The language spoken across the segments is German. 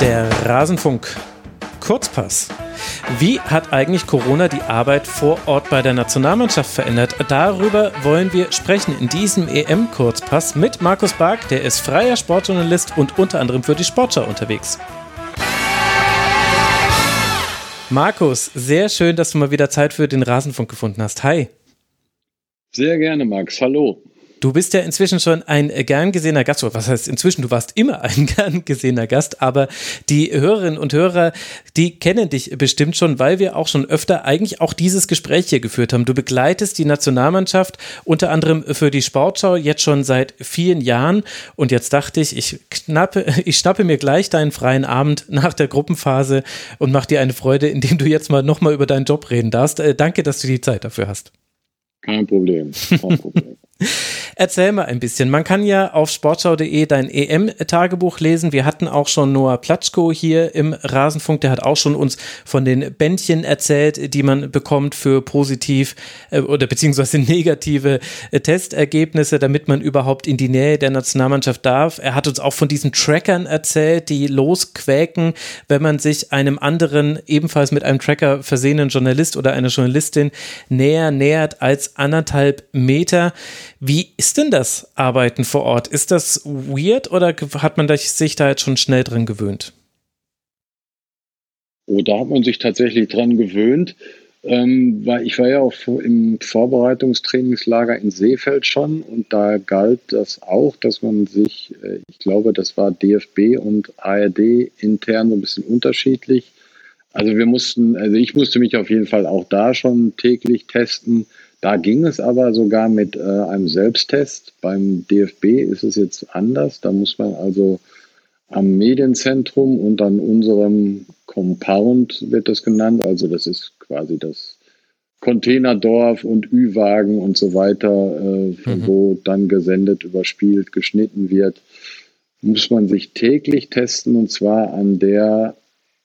Der Rasenfunk Kurzpass. Wie hat eigentlich Corona die Arbeit vor Ort bei der Nationalmannschaft verändert? Darüber wollen wir sprechen in diesem EM-Kurzpass mit Markus Bark, der ist freier Sportjournalist und unter anderem für die Sportschau unterwegs. Markus, sehr schön, dass du mal wieder Zeit für den Rasenfunk gefunden hast. Hi. Sehr gerne, Max. Hallo. Du bist ja inzwischen schon ein gern gesehener Gast. Was heißt inzwischen? Du warst immer ein gern gesehener Gast, aber die Hörerinnen und Hörer, die kennen dich bestimmt schon, weil wir auch schon öfter eigentlich auch dieses Gespräch hier geführt haben. Du begleitest die Nationalmannschaft unter anderem für die Sportschau jetzt schon seit vielen Jahren. Und jetzt dachte ich, ich knappe, ich schnappe mir gleich deinen freien Abend nach der Gruppenphase und mach dir eine Freude, indem du jetzt mal nochmal über deinen Job reden darfst. Äh, danke, dass du die Zeit dafür hast. Kein Problem. Kein Problem. Erzähl mal ein bisschen. Man kann ja auf sportschau.de dein EM-Tagebuch lesen. Wir hatten auch schon Noah Platschko hier im Rasenfunk. Der hat auch schon uns von den Bändchen erzählt, die man bekommt für positiv äh, oder beziehungsweise negative äh, Testergebnisse, damit man überhaupt in die Nähe der Nationalmannschaft darf. Er hat uns auch von diesen Trackern erzählt, die losquäken, wenn man sich einem anderen, ebenfalls mit einem Tracker versehenen Journalist oder einer Journalistin näher nähert als anderthalb Meter. Wie ist denn das Arbeiten vor Ort? Ist das weird oder hat man sich da jetzt schon schnell dran gewöhnt? Oh, da hat man sich tatsächlich dran gewöhnt. Ähm, weil ich war ja auch im Vorbereitungstrainingslager in Seefeld schon und da galt das auch, dass man sich, äh, ich glaube, das war DFB und ARD intern so ein bisschen unterschiedlich. Also wir mussten, also ich musste mich auf jeden Fall auch da schon täglich testen. Da ging es aber sogar mit äh, einem Selbsttest. Beim DFB ist es jetzt anders. Da muss man also am Medienzentrum und an unserem Compound wird das genannt. Also das ist quasi das Containerdorf und Ü-Wagen und so weiter, äh, mhm. wo dann gesendet, überspielt, geschnitten wird, muss man sich täglich testen und zwar an der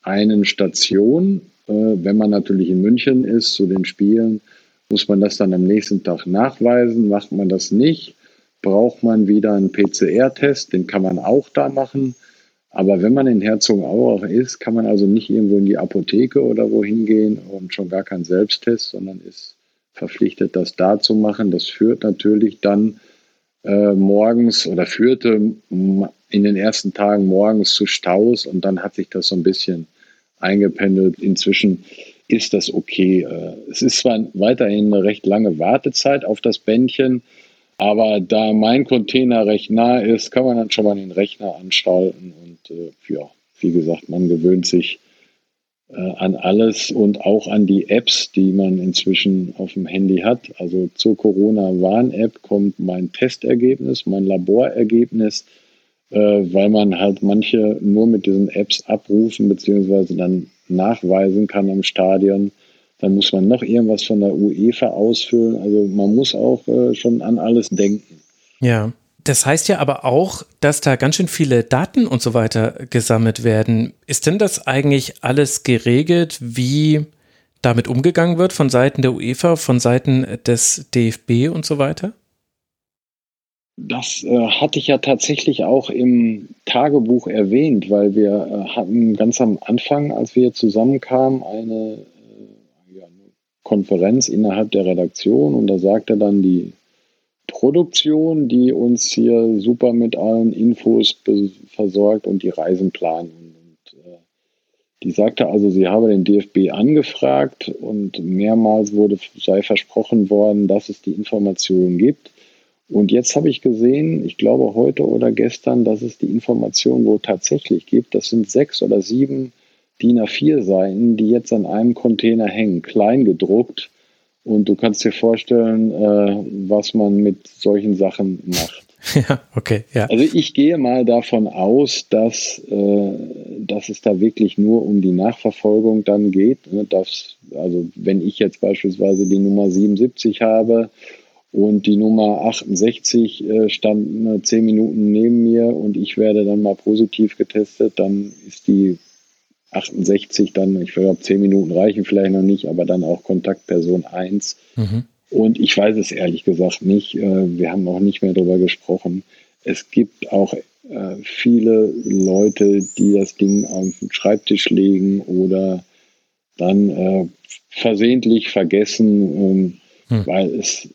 einen Station. Äh, wenn man natürlich in München ist zu den Spielen, muss man das dann am nächsten Tag nachweisen? Macht man das nicht? Braucht man wieder einen PCR-Test? Den kann man auch da machen. Aber wenn man in Herzogenaurach ist, kann man also nicht irgendwo in die Apotheke oder wohin gehen und schon gar keinen Selbsttest, sondern ist verpflichtet, das da zu machen. Das führt natürlich dann äh, morgens oder führte in den ersten Tagen morgens zu Staus und dann hat sich das so ein bisschen eingependelt. Inzwischen ist das okay. Äh, es ist zwar weiterhin eine recht lange Wartezeit auf das Bändchen, aber da mein Container recht nah ist, kann man dann schon mal den Rechner anschalten und äh, ja, wie gesagt, man gewöhnt sich äh, an alles und auch an die Apps, die man inzwischen auf dem Handy hat. Also zur Corona-Warn-App kommt mein Testergebnis, mein Laborergebnis, äh, weil man halt manche nur mit diesen Apps abrufen beziehungsweise dann nachweisen kann am Stadion. Dann muss man noch irgendwas von der UEFA ausfüllen. Also man muss auch äh, schon an alles denken. Ja. Das heißt ja aber auch, dass da ganz schön viele Daten und so weiter gesammelt werden. Ist denn das eigentlich alles geregelt, wie damit umgegangen wird von Seiten der UEFA, von Seiten des DFB und so weiter? Das äh, hatte ich ja tatsächlich auch im Tagebuch erwähnt, weil wir äh, hatten ganz am Anfang, als wir zusammenkamen, eine, äh, ja, eine Konferenz innerhalb der Redaktion und da sagte dann die Produktion, die uns hier super mit allen Infos versorgt und die Reisen planen. Und, äh, die sagte also, sie habe den DFB angefragt und mehrmals wurde, sei versprochen worden, dass es die Informationen gibt. Und jetzt habe ich gesehen, ich glaube heute oder gestern, dass es die Information wohl tatsächlich gibt. Das sind sechs oder sieben DIN A4-Seiten, die jetzt an einem Container hängen, klein gedruckt. Und du kannst dir vorstellen, äh, was man mit solchen Sachen macht. Ja, okay, ja. Also ich gehe mal davon aus, dass, äh, dass es da wirklich nur um die Nachverfolgung dann geht. Ne? Dass, also wenn ich jetzt beispielsweise die Nummer 77 habe und die Nummer 68 äh, stand zehn Minuten neben mir und ich werde dann mal positiv getestet. Dann ist die 68 dann, ich glaube, zehn Minuten reichen vielleicht noch nicht, aber dann auch Kontaktperson 1. Mhm. Und ich weiß es ehrlich gesagt nicht. Äh, wir haben auch nicht mehr darüber gesprochen. Es gibt auch äh, viele Leute, die das Ding auf den Schreibtisch legen oder dann äh, versehentlich vergessen, ähm, hm. weil es,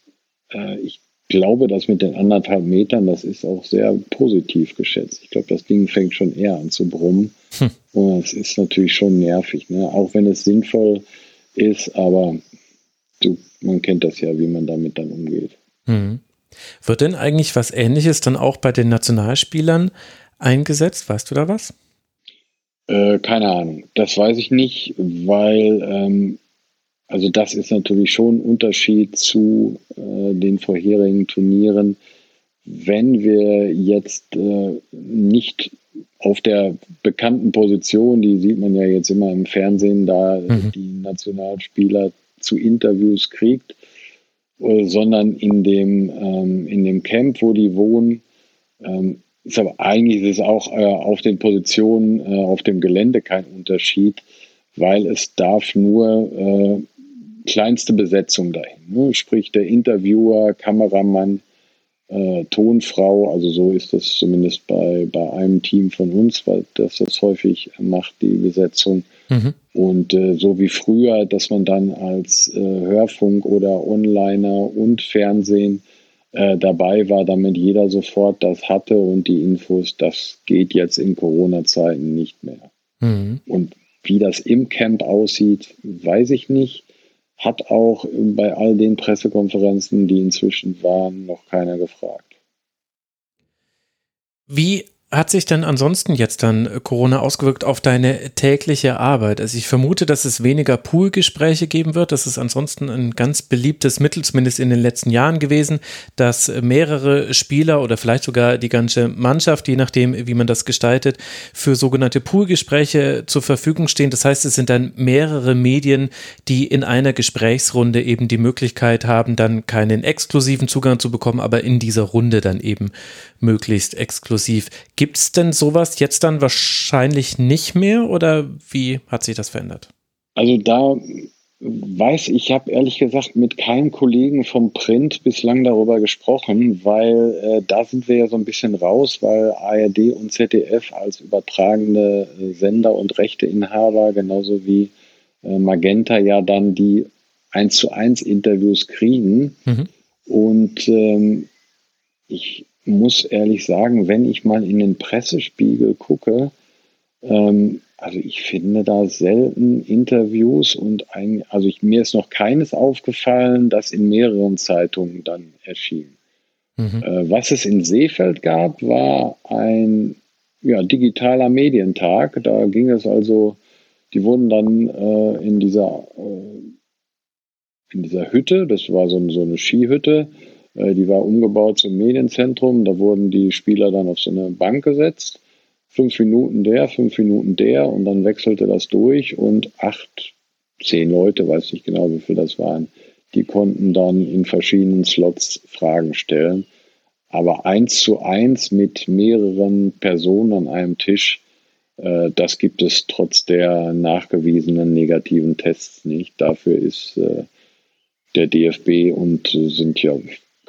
ich glaube, dass mit den anderthalb Metern, das ist auch sehr positiv geschätzt. Ich glaube, das Ding fängt schon eher an zu brummen. Hm. Und es ist natürlich schon nervig, ne? auch wenn es sinnvoll ist, aber du, man kennt das ja, wie man damit dann umgeht. Hm. Wird denn eigentlich was Ähnliches dann auch bei den Nationalspielern eingesetzt? Weißt du da was? Äh, keine Ahnung. Das weiß ich nicht, weil ähm, also das ist natürlich schon ein Unterschied zu äh, den vorherigen Turnieren. Wenn wir jetzt äh, nicht auf der bekannten Position, die sieht man ja jetzt immer im Fernsehen, da mhm. die Nationalspieler zu Interviews kriegt, äh, sondern in dem, ähm, in dem Camp, wo die wohnen, ähm, ist aber eigentlich ist es auch äh, auf den Positionen äh, auf dem Gelände kein Unterschied, weil es darf nur äh, kleinste Besetzung dahin. Ne? Sprich der Interviewer, Kameramann, äh, Tonfrau, also so ist das zumindest bei, bei einem Team von uns, weil das das häufig macht, die Besetzung. Mhm. Und äh, so wie früher, dass man dann als äh, Hörfunk oder Onliner und Fernsehen äh, dabei war, damit jeder sofort das hatte und die Infos, das geht jetzt in Corona-Zeiten nicht mehr. Mhm. Und wie das im Camp aussieht, weiß ich nicht hat auch bei all den Pressekonferenzen, die inzwischen waren, noch keiner gefragt. Wie hat sich denn ansonsten jetzt dann Corona ausgewirkt auf deine tägliche Arbeit? Also ich vermute, dass es weniger Poolgespräche geben wird. Das ist ansonsten ein ganz beliebtes Mittel, zumindest in den letzten Jahren gewesen, dass mehrere Spieler oder vielleicht sogar die ganze Mannschaft, je nachdem, wie man das gestaltet, für sogenannte Poolgespräche zur Verfügung stehen. Das heißt, es sind dann mehrere Medien, die in einer Gesprächsrunde eben die Möglichkeit haben, dann keinen exklusiven Zugang zu bekommen, aber in dieser Runde dann eben möglichst exklusiv. Gibt es denn sowas jetzt dann wahrscheinlich nicht mehr oder wie hat sich das verändert? Also da weiß ich, habe ehrlich gesagt mit keinem Kollegen vom Print bislang darüber gesprochen, weil äh, da sind wir ja so ein bisschen raus, weil ARD und ZDF als übertragende äh, Sender und Rechteinhaber genauso wie äh, Magenta ja dann die 1 zu 1 Interviews kriegen. Mhm. Und ähm, ich muss ehrlich sagen, wenn ich mal in den Pressespiegel gucke, ähm, also ich finde da selten Interviews und ein, also ich, mir ist noch keines aufgefallen, das in mehreren Zeitungen dann erschien. Mhm. Äh, was es in Seefeld gab, war ein ja, digitaler Medientag. Da ging es also, die wurden dann äh, in dieser äh, in dieser Hütte, das war so, so eine Skihütte, die war umgebaut zum Medienzentrum. Da wurden die Spieler dann auf so eine Bank gesetzt. Fünf Minuten der, fünf Minuten der und dann wechselte das durch und acht, zehn Leute, weiß nicht genau, wie viel das waren, die konnten dann in verschiedenen Slots Fragen stellen. Aber eins zu eins mit mehreren Personen an einem Tisch, äh, das gibt es trotz der nachgewiesenen negativen Tests nicht. Dafür ist äh, der DFB und sind ja,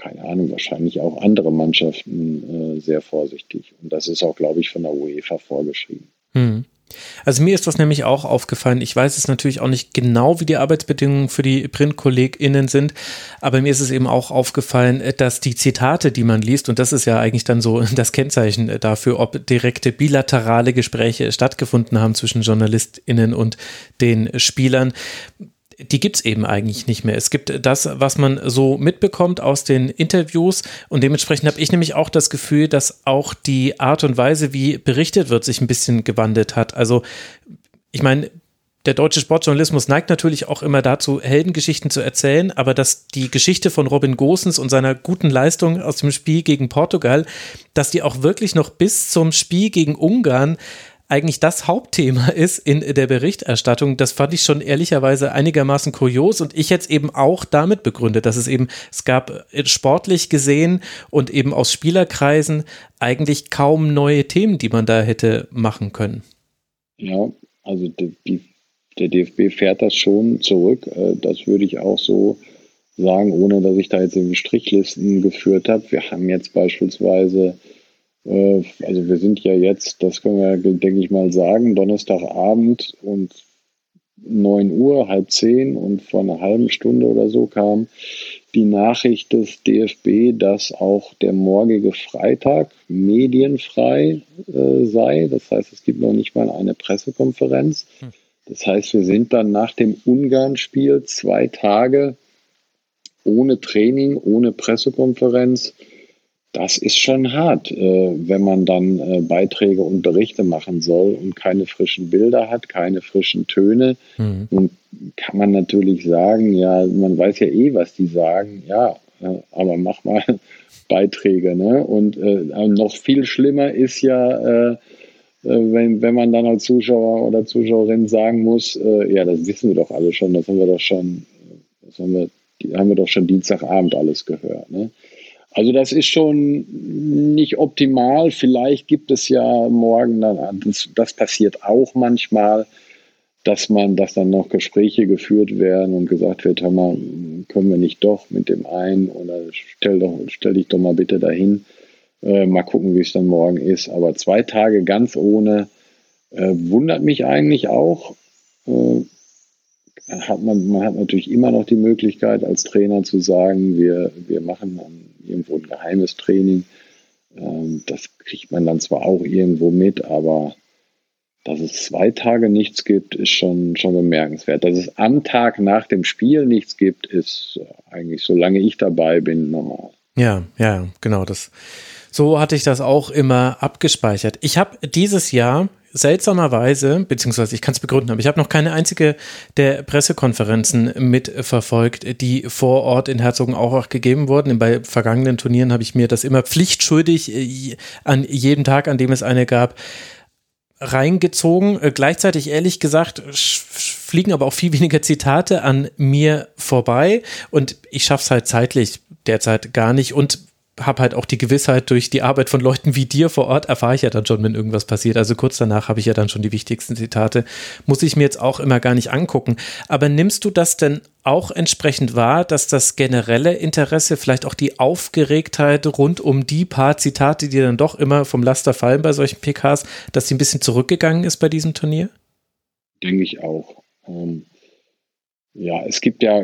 keine Ahnung, wahrscheinlich auch andere Mannschaften äh, sehr vorsichtig. Und das ist auch, glaube ich, von der UEFA vorgeschrieben. Hm. Also mir ist das nämlich auch aufgefallen. Ich weiß es natürlich auch nicht genau, wie die Arbeitsbedingungen für die PrintkollegInnen sind, aber mir ist es eben auch aufgefallen, dass die Zitate, die man liest, und das ist ja eigentlich dann so das Kennzeichen dafür, ob direkte bilaterale Gespräche stattgefunden haben zwischen JournalistInnen und den Spielern, die gibt es eben eigentlich nicht mehr. Es gibt das, was man so mitbekommt aus den Interviews und dementsprechend habe ich nämlich auch das Gefühl, dass auch die Art und Weise, wie berichtet wird, sich ein bisschen gewandelt hat. Also ich meine, der deutsche Sportjournalismus neigt natürlich auch immer dazu, Heldengeschichten zu erzählen, aber dass die Geschichte von Robin Gosens und seiner guten Leistung aus dem Spiel gegen Portugal, dass die auch wirklich noch bis zum Spiel gegen Ungarn eigentlich das Hauptthema ist in der Berichterstattung. Das fand ich schon ehrlicherweise einigermaßen kurios und ich jetzt eben auch damit begründet, dass es eben, es gab sportlich gesehen und eben aus Spielerkreisen eigentlich kaum neue Themen, die man da hätte machen können. Ja, also die, der DFB fährt das schon zurück. Äh, das würde ich auch so sagen, ohne dass ich da jetzt irgendwie Strichlisten geführt habe. Wir haben jetzt beispielsweise Äh, also wir sind ja jetzt, das können wir, denke ich mal, sagen, Donnerstagabend und 9 Uhr, halb zehn und vor einer halben Stunde oder so kam die Nachricht des DFB, dass auch der morgige Freitag medienfrei äh, sei. Das heißt, es gibt noch nicht mal eine Pressekonferenz. Hm. Das heißt, wir sind dann nach dem Ungarn-Spiel zwei Tage ohne Training, ohne Pressekonferenz das ist schon hart, äh, wenn man dann äh, Beiträge und Berichte machen soll und keine frischen Bilder hat, keine frischen Töne. Mhm. Und kann man natürlich sagen, ja, man weiß ja eh, was die sagen, ja, äh, aber mach mal Beiträge. Ne? Und noch viel schlimmer ist ja, wenn, wenn man dann als Zuschauer oder Zuschauerin sagen muss, ja, das wissen wir doch alle schon, das haben wir doch schon, das haben wir, haben wir doch schon Dienstagabend alles gehört. Ne? Also das ist schon nicht optimal. Vielleicht gibt es ja morgen dann, das, das passiert auch manchmal, dass man, dass dann noch Gespräche geführt werden und gesagt wird, hör mal, können wir nicht doch mit dem einen oder stell doch, stell dich doch mal bitte dahin. Äh, mal gucken, wie es dann morgen ist. Aber zwei Tage ganz ohne äh, wundert mich eigentlich auch. Äh, hat man, man hat natürlich immer noch die Möglichkeit als Trainer zu sagen, wir, wir machen irgendwo ein geheimes Training. Ähm, das kriegt man dann zwar auch irgendwo mit, aber dass es zwei Tage nichts gibt, ist schon, schon bemerkenswert. Dass es am Tag nach dem Spiel nichts gibt, ist eigentlich, solange ich dabei bin, normal. Ja, ja, genau. Das, so hatte ich das auch immer abgespeichert. Ich habe dieses Jahr seltsamerweise, beziehungsweise ich kann es begründen, aber ich habe noch keine einzige der Pressekonferenzen mitverfolgt, die vor Ort in Herzogenaurach gegeben wurden. Bei vergangenen Turnieren habe ich mir das immer pflichtschuldig äh, an jedem Tag, an dem es eine gab, reingezogen. Äh, gleichzeitig, ehrlich gesagt, fliegen aber auch viel weniger Zitate an mir vorbei und ich schaffe es halt zeitlich derzeit gar nicht und habe halt auch die Gewissheit, durch die Arbeit von Leuten wie dir vor Ort erfahre ich ja dann schon, wenn irgendwas passiert. Also kurz danach habe ich ja dann schon die wichtigsten Zitate. Muss ich mir jetzt auch immer gar nicht angucken. Aber nimmst du das denn auch entsprechend wahr, dass das generelle Interesse, vielleicht auch die Aufgeregtheit rund um die paar Zitate, die dann doch immer vom Laster fallen bei solchen PKs, dass die ein bisschen zurückgegangen ist bei diesem Turnier? Denke ich auch. Ähm, ja, es gibt ja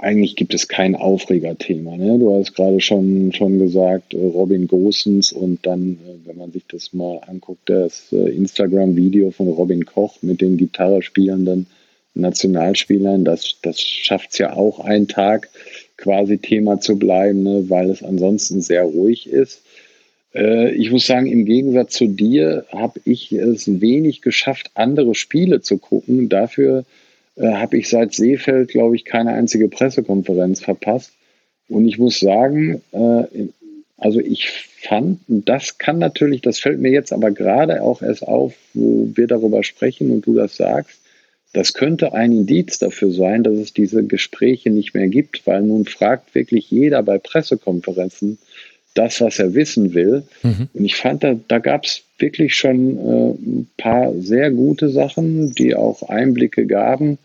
eigentlich gibt es kein Aufregerthema. Ne? Du hast gerade schon, schon gesagt, äh, Robin Gosens und dann, äh, wenn man sich das mal anguckt, das äh, Instagram-Video von Robin Koch mit den Gitarre spielenden Nationalspielern, das, das schafft es ja auch einen Tag quasi Thema zu bleiben, ne? weil es ansonsten sehr ruhig ist. Ich muss sagen, im Gegensatz zu dir habe ich es wenig geschafft, andere Spiele zu gucken. Dafür äh, habe ich seit Seefeld, glaube ich, keine einzige Pressekonferenz verpasst. Und ich muss sagen, äh, also ich fand, das kann natürlich, das fällt mir jetzt aber gerade auch erst auf, wo wir darüber sprechen und du das sagst, das könnte ein Indiz dafür sein, dass es diese Gespräche nicht mehr gibt, weil nun fragt wirklich jeder bei Pressekonferenzen das, was er wissen will. Mhm. Und ich fand, da, da gab es wirklich schon äh, ein paar sehr gute Sachen, die auch Einblicke gaben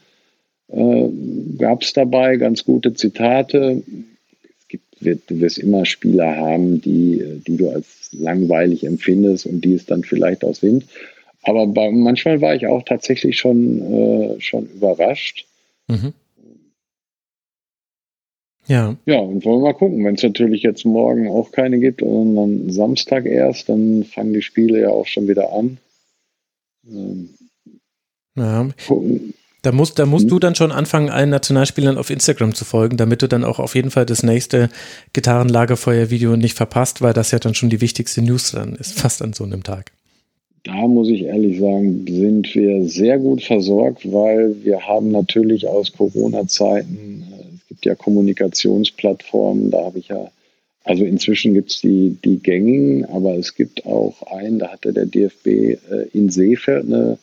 äh, gab es dabei ganz gute Zitate. Es gibt, wird, du wirst immer Spieler haben, die, die du als langweilig empfindest und die es dann vielleicht auch sind. Aber bei, manchmal war ich auch tatsächlich schon, äh, schon überrascht. Mhm. Ja. Ja, und wollen wir mal gucken. Wenn es natürlich jetzt morgen auch keine gibt und dann Samstag erst, dann fangen die Spiele ja auch schon wieder an. Ähm, ja. Gucken. Da musst, da musst du dann schon anfangen, allen Nationalspielern auf Instagram zu folgen, damit du dann auch auf jeden Fall das nächste Gitarrenlagerfeuer-Video nicht verpasst, weil das ja dann schon die wichtigste News dann ist, fast an so einem Tag. Da muss ich ehrlich sagen, sind wir sehr gut versorgt, weil wir haben natürlich aus Corona-Zeiten, es gibt ja Kommunikationsplattformen, da habe ich ja, also inzwischen gibt es die, die gängigen, aber es gibt auch einen, da hatte der DFB äh, in Seefeld eine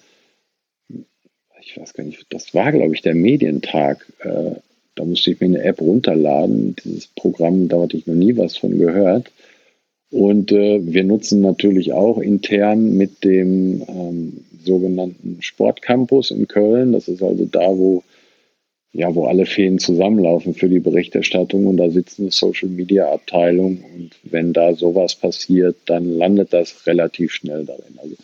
ich weiß gar nicht, das war, glaube ich, der Medientag. Äh, da musste ich mir eine App runterladen. Dieses Programm, da hatte ich noch nie was von gehört. Und äh, wir nutzen natürlich auch intern mit dem ähm, sogenannten Sportcampus in Köln. Das ist also da, wo ja, wo alle Fäden zusammenlaufen für die Berichterstattung und da sitzt eine Social Media Abteilung und wenn da sowas passiert, dann landet das relativ schnell darin. Also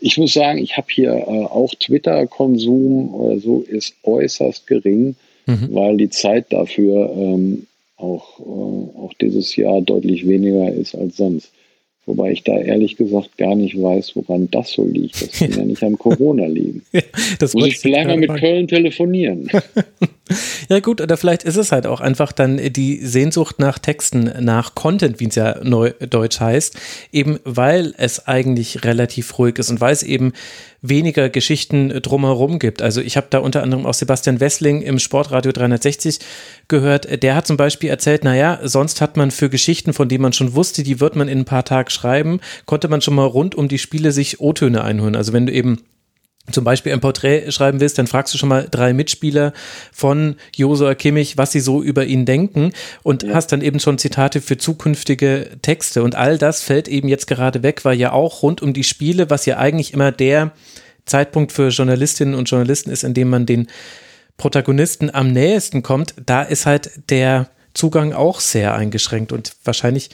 ich muss sagen, ich habe hier äh, auch Twitter-Konsum oder so ist äußerst gering, mhm. weil die Zeit dafür ähm, auch, äh, auch dieses Jahr deutlich weniger ist als sonst. Wobei ich da ehrlich gesagt gar nicht weiß, woran das so liegt. Das kann ja nicht an Corona liegen. Ja, das Muss ich vielleicht mal mit. Köln telefonieren. ja gut, oder vielleicht ist es halt auch einfach dann die Sehnsucht nach Texten, nach Content, wie es ja neudeutsch heißt, eben weil es eigentlich relativ ruhig ist und weil es eben weniger Geschichten drumherum gibt. Also ich habe da unter anderem auch Sebastian Wessling im Sportradio 360 gehört. Der hat zum Beispiel erzählt, naja, sonst hat man für Geschichten, von denen man schon wusste, die wird man in ein paar Tagen schreiben, konnte man schon mal rund um die Spiele sich O-Töne einholen. Also wenn du eben zum Beispiel ein Porträt schreiben willst, dann fragst du schon mal drei Mitspieler von Josua Kimmich, was sie so über ihn denken und ja. hast dann eben schon Zitate für zukünftige Texte. Und all das fällt eben jetzt gerade weg, weil ja auch rund um die Spiele, was ja eigentlich immer der Zeitpunkt für Journalistinnen und Journalisten ist, in dem man den Protagonisten am nähesten kommt, da ist halt der Zugang auch sehr eingeschränkt und wahrscheinlich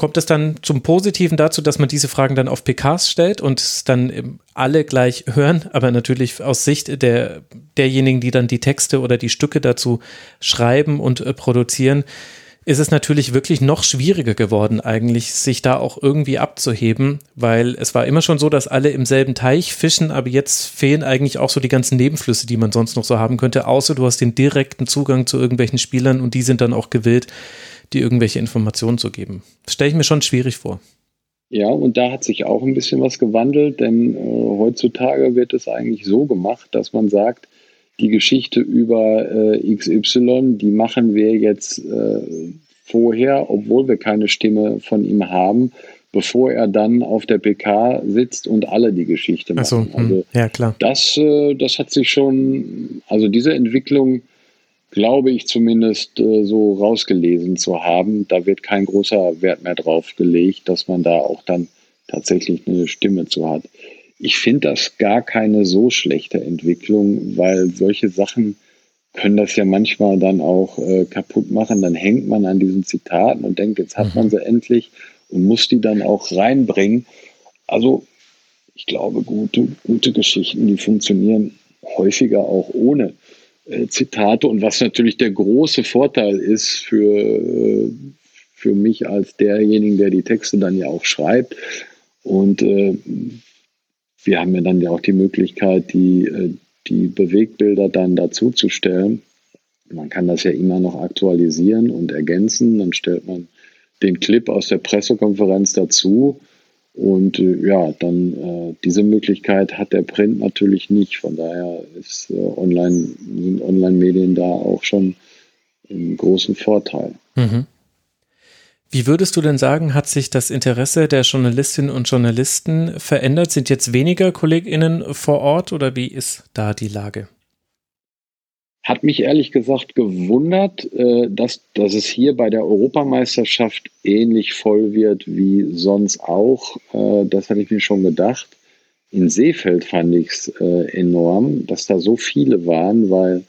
kommt es dann zum Positiven dazu, dass man diese Fragen dann auf PKs stellt und dann alle gleich hören, aber natürlich aus Sicht der, derjenigen, die dann die Texte oder die Stücke dazu schreiben und äh, produzieren, ist es natürlich wirklich noch schwieriger geworden, eigentlich sich da auch irgendwie abzuheben, weil es war immer schon so, dass alle im selben Teich fischen, aber jetzt fehlen eigentlich auch so die ganzen Nebenflüsse, die man sonst noch so haben könnte, außer du hast den direkten Zugang zu irgendwelchen Spielern und die sind dann auch gewillt, dir irgendwelche Informationen zu geben. Das stelle ich mir schon schwierig vor. Ja, und da hat sich auch ein bisschen was gewandelt, denn äh, heutzutage wird es eigentlich so gemacht, dass man sagt, die Geschichte über äh, XY, die machen wir jetzt äh, vorher, obwohl wir keine Stimme von ihm haben, bevor er dann auf der PK sitzt und alle die Geschichte machen. So, hm, also ja, klar. Das, äh, das hat sich schon, also diese Entwicklung glaube ich zumindest äh, so rausgelesen zu haben. Da wird kein großer Wert mehr drauf gelegt, dass man da auch dann tatsächlich eine Stimme zu hat. Ich finde das gar keine so schlechte Entwicklung, weil solche Sachen können das ja manchmal dann auch äh, kaputt machen. Dann hängt man an diesen Zitaten und denkt, jetzt hat man mhm. sie endlich und muss die dann auch reinbringen. Also ich glaube, gute, gute Geschichten, die funktionieren häufiger auch ohne Zitate und was natürlich der große Vorteil ist für, äh, für mich als derjenigen, der die Texte dann ja auch schreibt. Und äh, wir haben ja dann ja auch die Möglichkeit, die, äh, die Bewegbilder dann dazuzustellen. Man kann das ja immer noch aktualisieren und ergänzen. Dann stellt man den Clip aus der Pressekonferenz dazu und äh, ja, dann äh, diese Möglichkeit hat der Print natürlich nicht. Von daher ist, äh, online, sind Online-Medien da auch schon im großen Vorteil. Mhm. Wie würdest du denn sagen, hat sich das Interesse der Journalistinnen und Journalisten verändert? Sind jetzt weniger KollegInnen vor Ort oder wie ist da die Lage? Hat mich ehrlich gesagt gewundert, äh, dass, dass es hier bei der Europameisterschaft ähnlich voll wird wie sonst auch. Äh, das hatte ich mir schon gedacht. In Seefeld fand ich es äh, enorm, dass da so viele waren, weil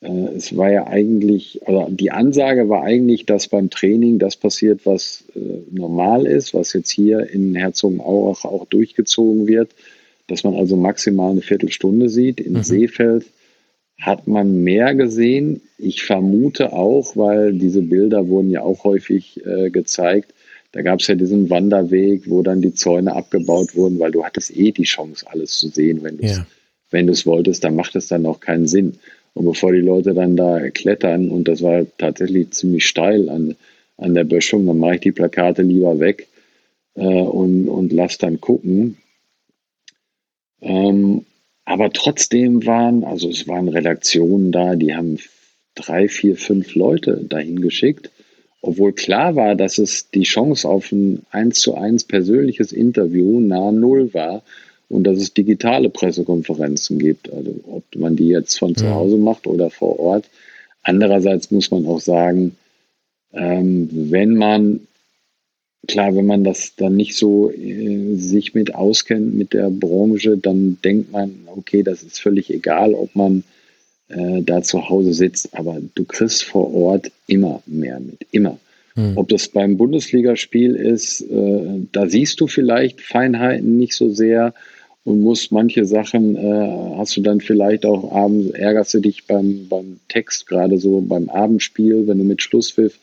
es war ja eigentlich, also die Ansage war eigentlich, dass beim Training das passiert, was normal ist, was jetzt hier in Herzogenaurach auch durchgezogen wird, dass man also maximal eine Viertelstunde sieht. In mhm. Seefeld hat man mehr gesehen. Ich vermute auch, weil diese Bilder wurden ja auch häufig äh, gezeigt. Da gab es ja diesen Wanderweg, wo dann die Zäune abgebaut wurden, weil du hattest eh die Chance, alles zu sehen, wenn du es ja. wenn wolltest, dann macht es dann auch keinen Sinn. Und bevor die Leute dann da klettern, und das war tatsächlich ziemlich steil an, an der Böschung, dann mache ich die Plakate lieber weg äh, und, und lass dann gucken. Ähm, aber trotzdem waren, also es waren Redaktionen da, die haben drei, vier, fünf Leute dahin geschickt, obwohl klar war, dass es die Chance auf ein eins zu eins persönliches Interview nahe Null war und dass es digitale Pressekonferenzen gibt, also ob man die jetzt von zu Hause macht oder vor Ort. Andererseits muss man auch sagen, ähm, wenn man klar, wenn man das dann nicht so äh, sich mit auskennt mit der Branche, dann denkt man, okay, das ist völlig egal, ob man äh, da zu Hause sitzt. Aber du kriegst vor Ort immer mehr mit, immer. Hm. Ob das beim Bundesligaspiel ist, äh, da siehst du vielleicht Feinheiten nicht so sehr und musst manche Sachen, äh, hast du dann vielleicht auch abends, ärgerst du dich beim, beim Text, gerade so beim Abendspiel, wenn du mit Schlusspfiff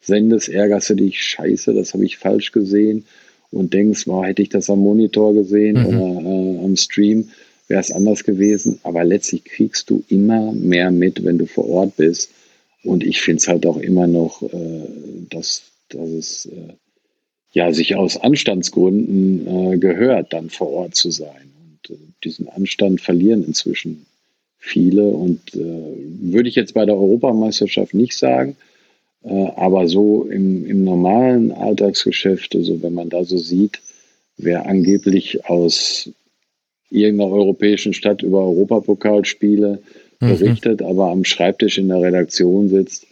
sendest, ärgerst du dich, scheiße, das habe ich falsch gesehen und denkst, wow, hätte ich das am Monitor gesehen mhm. oder äh, am Stream, wäre es anders gewesen. Aber letztlich kriegst du immer mehr mit, wenn du vor Ort bist. Und ich finde es halt auch immer noch, äh, dass, dass es äh, ja sich aus Anstandsgründen äh, gehört, dann vor Ort zu sein. Und äh, diesen Anstand verlieren inzwischen viele. Und äh, würde ich jetzt bei der Europameisterschaft nicht sagen, äh, aber so im, im normalen Alltagsgeschäft, also wenn man da so sieht, wer angeblich aus irgendeiner europäischen Stadt über Europapokalspiele mhm. berichtet, aber am Schreibtisch in der Redaktion sitzt,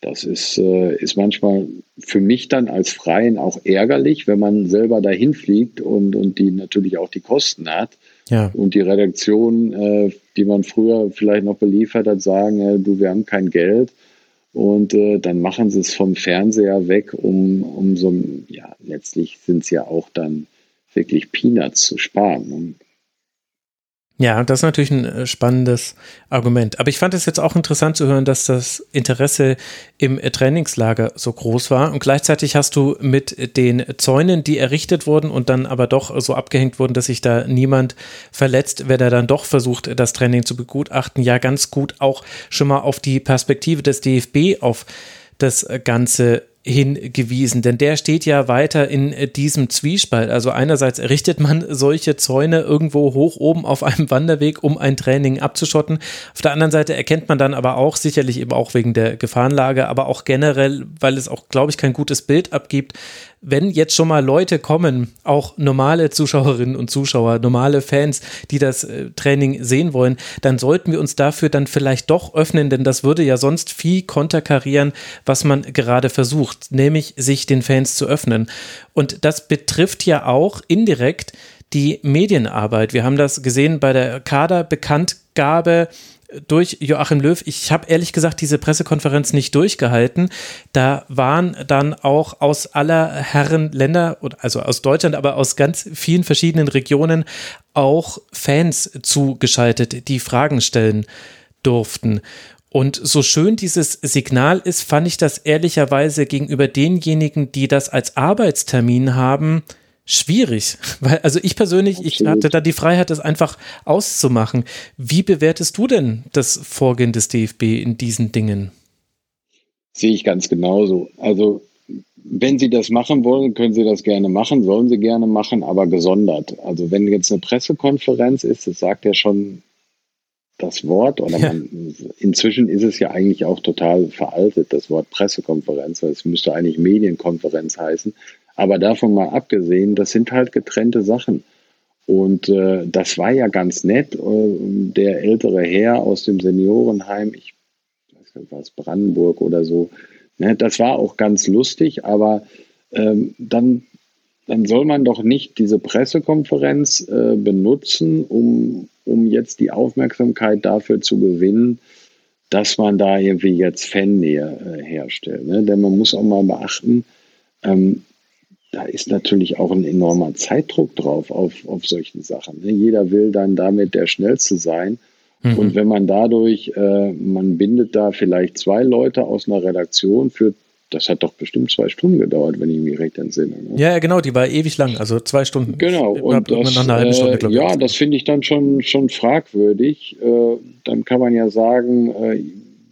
das ist, äh, ist manchmal für mich dann als Freien auch ärgerlich, wenn man selber dahin fliegt und, und die natürlich auch die Kosten hat. Ja. Und die Redaktion, äh, die man früher vielleicht noch beliefert hat, sagen, äh, du, wir haben kein Geld. Und äh, dann machen sie es vom Fernseher weg, um, um so, ja, letztlich sind es ja auch dann wirklich Peanuts zu sparen. Und ja, das ist natürlich ein äh, spannendes Argument. Aber ich fand es jetzt auch interessant zu hören, dass das Interesse im äh, Trainingslager so groß war. Und gleichzeitig hast du mit den Zäunen, die errichtet wurden und dann aber doch so abgehängt wurden, dass sich da niemand verletzt, wer da dann doch versucht, das Training zu begutachten, ja ganz gut auch schon mal auf die Perspektive des DFB auf das Ganze hingewiesen, denn der steht ja weiter in äh, diesem Zwiespalt. Also einerseits errichtet man solche Zäune irgendwo hoch oben auf einem Wanderweg, um ein Training abzuschotten. Auf der anderen Seite erkennt man dann aber auch, sicherlich eben auch wegen der Gefahrenlage, aber auch generell, weil es auch, glaube ich, kein gutes Bild abgibt, wenn jetzt schon mal Leute kommen, auch normale Zuschauerinnen und Zuschauer, normale Fans, die das äh, Training sehen wollen, dann sollten wir uns dafür dann vielleicht doch öffnen, denn das würde ja sonst viel konterkarieren, was man gerade versucht, nämlich sich den Fans zu öffnen. Und das betrifft ja auch indirekt die Medienarbeit. Wir haben das gesehen bei der Kaderbekanntgabe durch Joachim Löw. Ich habe ehrlich gesagt diese Pressekonferenz nicht durchgehalten. Da waren dann auch aus aller Herren Länder, also aus Deutschland, aber aus ganz vielen verschiedenen Regionen auch Fans zugeschaltet, die Fragen stellen durften. Und so schön dieses Signal ist, fand ich das ehrlicherweise gegenüber denjenigen, die das als Arbeitstermin haben, schwierig, weil also ich persönlich, Absolut. ich hatte da die Freiheit, das einfach auszumachen. Wie bewertest du denn das Vorgehen des DFB in diesen Dingen? Sehe ich ganz genauso. Also wenn Sie das machen wollen, können Sie das gerne machen, sollen Sie gerne machen, aber gesondert. Also wenn jetzt eine Pressekonferenz ist, das sagt ja schon das Wort, oder ja. man, inzwischen ist es ja eigentlich auch total veraltet, das Wort Pressekonferenz, weil es müsste eigentlich Medienkonferenz heißen. Aber davon mal abgesehen, das sind halt getrennte Sachen. Und äh, das war ja ganz nett. Äh, der ältere Herr aus dem Seniorenheim, ich weiß nicht, was Brandenburg oder so, ne, das war auch ganz lustig, aber ähm, dann, dann soll man doch nicht diese Pressekonferenz äh, benutzen, um, um jetzt die Aufmerksamkeit dafür zu gewinnen, dass man da irgendwie jetzt Fannähe äh, herstellt. Ne? Denn man muss auch mal beachten, ähm, da ist natürlich auch ein enormer Zeitdruck drauf auf, auf solchen Sachen. Ne? Jeder will dann damit der Schnellste sein. Mhm. Und wenn man dadurch, äh, man bindet da vielleicht zwei Leute aus einer Redaktion für das hat doch bestimmt zwei Stunden gedauert, wenn ich mich recht entsinne. Ne? Ja, genau, die war ewig lang, also zwei Stunden. Genau, und das, Stunde, äh, ja, das finde ich dann schon, schon fragwürdig. Äh, dann kann man ja sagen, äh,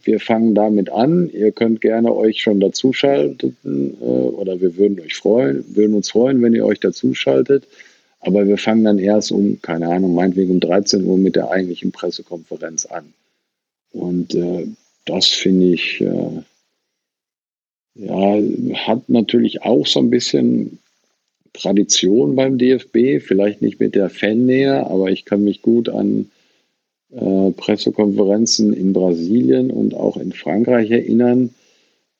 wir fangen damit an. Ihr könnt gerne euch schon dazuschalten äh, oder wir würden euch freuen, würden uns freuen, wenn ihr euch dazuschaltet. Aber wir fangen dann erst um, keine Ahnung, meinetwegen um 13 Uhr mit der eigentlichen Pressekonferenz an. Und äh, das finde ich, äh, ja, hat natürlich auch so ein bisschen Tradition beim DFB, vielleicht nicht mit der Fannähe, aber ich kann mich gut an äh, Pressekonferenzen in Brasilien und auch in Frankreich erinnern.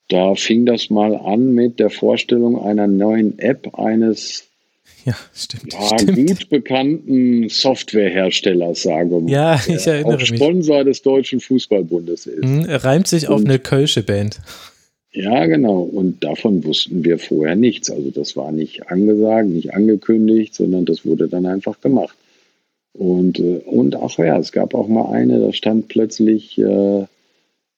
Da fing das mal an mit der Vorstellung einer neuen App eines Ja, stimmt. Ja, stimmt. gut bekannten Softwareherstellers, sage mal. Ja, ich erinnere auch mich. Sponsor des Deutschen Fußballbundes ist. Mhm, reimt sich auf Und, eine Kölsche Band. Ja, genau. Und davon wussten wir vorher nichts. Also das war nicht angesagt, nicht angekündigt, sondern das wurde dann einfach gemacht. Und, äh, und ach ja, es gab auch mal eine, da stand plötzlich äh,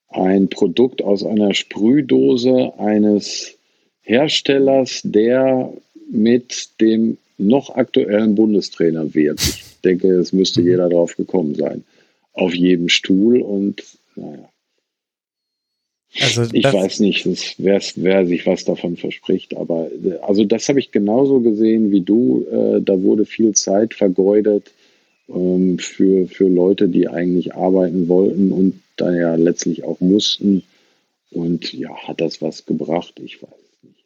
ein Produkt aus einer Sprühdose eines Herstellers, der mit dem noch aktuellen Bundestrainer wird. Ich denke, es müsste jeder drauf gekommen sein. Auf jedem Stuhl und naja. Also ich weiß nicht, wer, wer, sich was davon verspricht, aber also das habe ich genauso gesehen wie du. Äh, da wurde viel Zeit vergeudet ähm, für, für Leute, die eigentlich arbeiten wollten und da ja letztlich auch mussten. Und ja, hat das was gebracht? Ich weiß es nicht.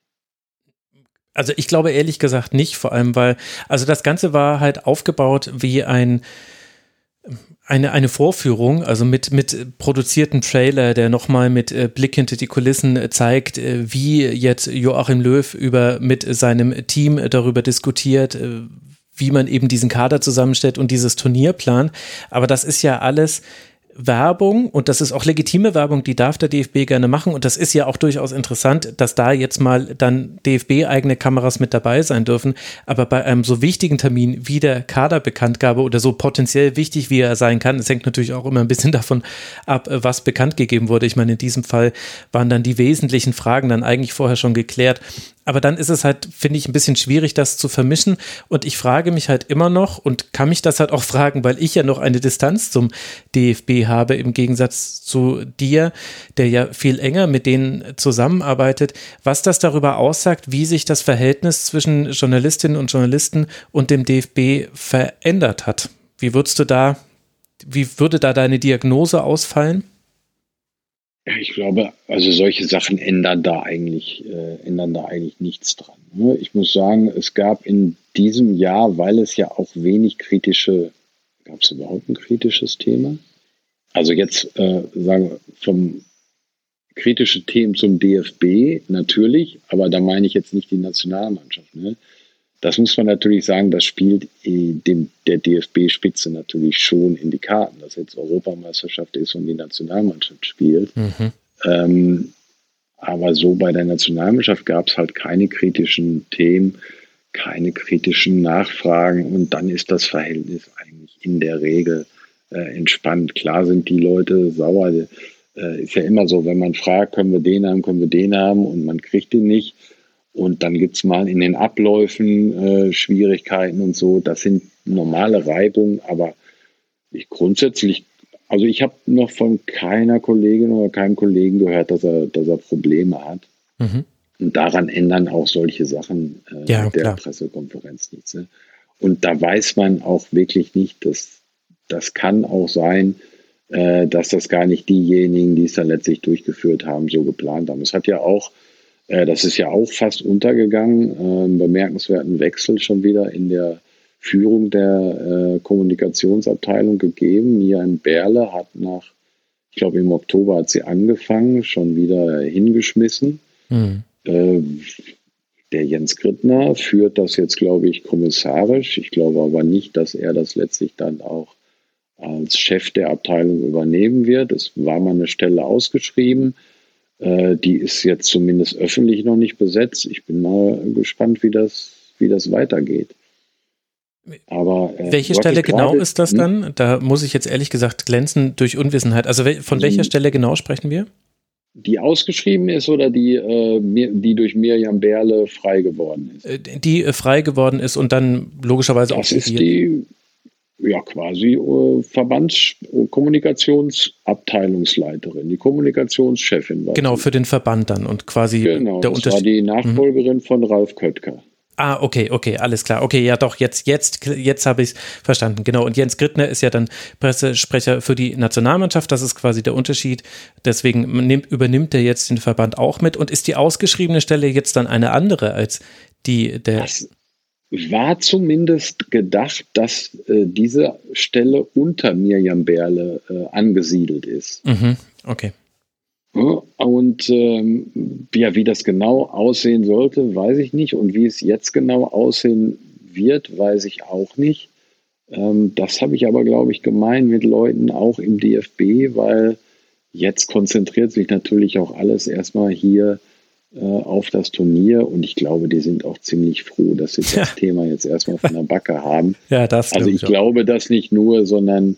Also ich glaube ehrlich gesagt nicht, vor allem weil, also das Ganze war halt aufgebaut wie ein eine, eine Vorführung, also mit, mit produzierten Trailer, der nochmal mit äh, Blick hinter die Kulissen äh, zeigt, äh, wie jetzt Joachim Löw über, mit seinem Team darüber diskutiert, äh, wie man eben diesen Kader zusammenstellt und dieses Turnierplan. Aber das ist ja alles Werbung und das ist auch legitime Werbung, die darf der DFB gerne machen und das ist ja auch durchaus interessant, dass da jetzt mal dann DFB-eigene Kameras mit dabei sein dürfen. Aber bei einem so wichtigen Termin wie der Kaderbekanntgabe oder so potenziell wichtig, wie er sein kann, es hängt natürlich auch immer ein bisschen davon ab, was bekannt gegeben wurde. Ich meine, in diesem Fall waren dann die wesentlichen Fragen dann eigentlich vorher schon geklärt aber dann ist es halt, finde ich, ein bisschen schwierig, das zu vermischen. Und ich frage mich halt immer noch und kann mich das halt auch fragen, weil ich ja noch eine Distanz zum DFB habe, im Gegensatz zu dir, der ja viel enger mit denen zusammenarbeitet, was das darüber aussagt, wie sich das Verhältnis zwischen Journalistinnen und Journalisten und dem DFB verändert hat. Wie würdest du da, wie würde da deine Diagnose ausfallen? Ja, ich glaube, also solche Sachen ändern da eigentlich, äh, ändern da eigentlich nichts dran. Ne? Ich muss sagen, es gab in diesem Jahr, weil es ja auch wenig kritische, gab es überhaupt ein kritisches Thema? Also jetzt äh, sagen wir vom kritische Themen zum DFB natürlich, aber da meine ich jetzt nicht die Nationalmannschaft. Ne? Das muss man natürlich sagen, das spielt dem, der DFB-Spitze natürlich schon in die Karten, dass jetzt Europameisterschaft ist und die Nationalmannschaft spielt. Mhm. Ähm, aber so bei der Nationalmannschaft gab es halt keine kritischen Themen, keine kritischen Nachfragen und dann ist das Verhältnis eigentlich in der Regel äh, entspannt. Klar sind die Leute sauer. Äh, ist ja immer so, wenn man fragt, können wir den haben, können wir den haben und man kriegt ihn nicht und dann gibt es mal in den Abläufen äh, Schwierigkeiten und so. Das sind normale Reibungen, aber ich grundsätzlich, also ich habe noch von keiner Kollegin oder keinem Kollegen gehört, dass er, dass er Probleme hat. Mhm. Und daran ändern auch solche Sachen äh, ja, der klar. Pressekonferenz nichts. Ne? Und da weiß man auch wirklich nicht, dass das kann auch sein, äh, dass das gar nicht diejenigen, die es dann letztlich durchgeführt haben, so geplant haben. Es hat ja auch das ist ja auch fast untergegangen. Einen bemerkenswerten Wechsel schon wieder in der Führung der äh, Kommunikationsabteilung gegeben. Jan Berle hat nach, ich glaube im Oktober hat sie angefangen, schon wieder hingeschmissen. Mhm. Äh, der Jens Grittner führt das jetzt, glaube ich, kommissarisch. Ich glaube aber nicht, dass er das letztlich dann auch als Chef der Abteilung übernehmen wird. Es war mal eine Stelle ausgeschrieben. Äh, die ist jetzt zumindest öffentlich noch nicht besetzt. Ich bin mal gespannt, wie das, wie das weitergeht. Aber, äh, Welche Stelle genau ist das hm? dann? Da muss ich jetzt ehrlich gesagt glänzen durch Unwissenheit. Also von welcher hm. Stelle genau sprechen wir? Die ausgeschrieben ist oder die, äh, die durch Mirjam Berle frei geworden ist? Äh, die äh, frei geworden ist und dann logischerweise das auch. Das ist die, ja quasi äh, Verbandskommunikationsabteilungsleiterin, die Kommunikationschefin. War genau, für den Verband dann und quasi genau, der das war die Nachfolgerin mhm. von Ralf Köttker. Ah, okay, okay, alles klar. Okay, ja doch, jetzt, jetzt, jetzt habe ich es verstanden. Genau. Und Jens Grittner ist ja dann Pressesprecher für die Nationalmannschaft. Das ist quasi der Unterschied. Deswegen nimmt, übernimmt er jetzt den Verband auch mit. Und ist die ausgeschriebene Stelle jetzt dann eine andere als die der. Das, war zumindest gedacht, dass äh, diese Stelle unter Mirjam Berle äh, angesiedelt ist. Mhm. Okay. Und ähm, ja, wie das genau aussehen sollte, weiß ich nicht. Und wie es jetzt genau aussehen wird, weiß ich auch nicht. Ähm, das habe ich aber, glaube ich, gemeint mit Leuten auch im DFB, weil jetzt konzentriert sich natürlich auch alles erstmal hier auf das Turnier und ich glaube, die sind auch ziemlich froh, dass sie ja. das Thema jetzt erstmal von der Backe haben. Ja, das also ich, ich glaube das nicht nur, sondern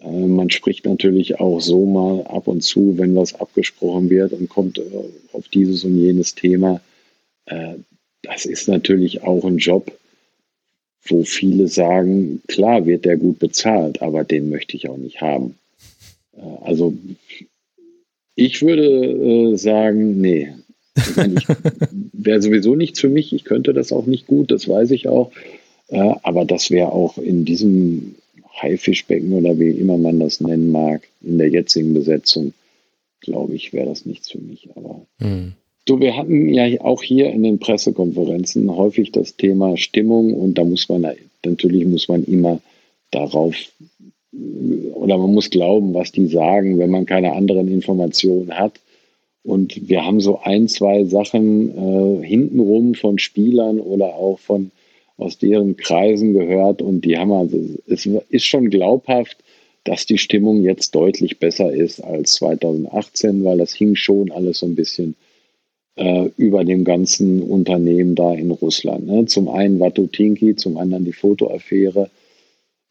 äh, man spricht natürlich auch so mal ab und zu, wenn was abgesprochen wird und kommt äh, auf dieses und jenes Thema. Äh, das ist natürlich auch ein Job, wo viele sagen, klar wird der gut bezahlt, aber den möchte ich auch nicht haben. Also ich würde sagen, nee, wäre sowieso nichts für mich. Ich könnte das auch nicht gut, das weiß ich auch. Äh, aber das wäre auch in diesem Haifischbecken oder wie immer man das nennen mag, in der jetzigen Besetzung, glaube ich, wäre das nichts für mich. Aber mhm. du, wir hatten ja auch hier in den Pressekonferenzen häufig das Thema Stimmung und da muss man natürlich muss man immer darauf oder man muss glauben, was die sagen, wenn man keine anderen Informationen hat. Und wir haben so ein, zwei Sachen äh, hintenrum von Spielern oder auch von aus deren Kreisen gehört und die haben also, es ist schon glaubhaft, dass die Stimmung jetzt deutlich besser ist als 2018, weil das hing schon alles so ein bisschen äh, über dem ganzen Unternehmen da in Russland. Ne? Zum einen Watutinki, zum anderen die Fotoaffäre.